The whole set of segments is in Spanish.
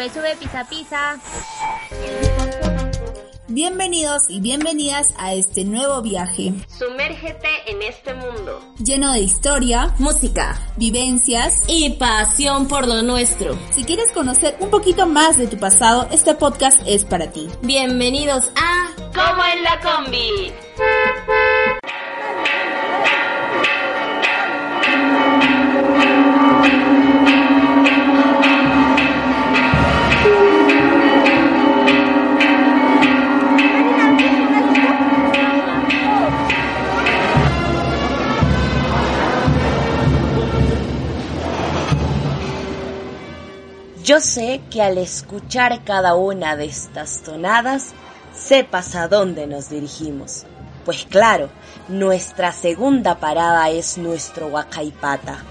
Sube, sube, pisa, pisa. Bienvenidos y bienvenidas a este nuevo viaje. Sumérgete en este mundo. Lleno de historia, música, vivencias y pasión por lo nuestro. Si quieres conocer un poquito más de tu pasado, este podcast es para ti. Bienvenidos a Como en la combi. Yo sé que al escuchar cada una de estas tonadas, sepas a dónde nos dirigimos. Pues claro, nuestra segunda parada es nuestro Huacaipata,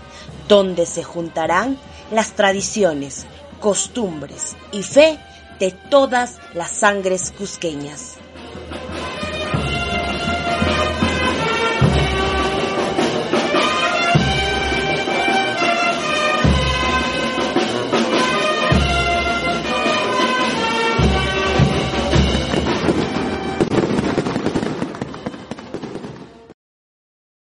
donde se juntarán las tradiciones, costumbres y fe de todas las sangres cusqueñas.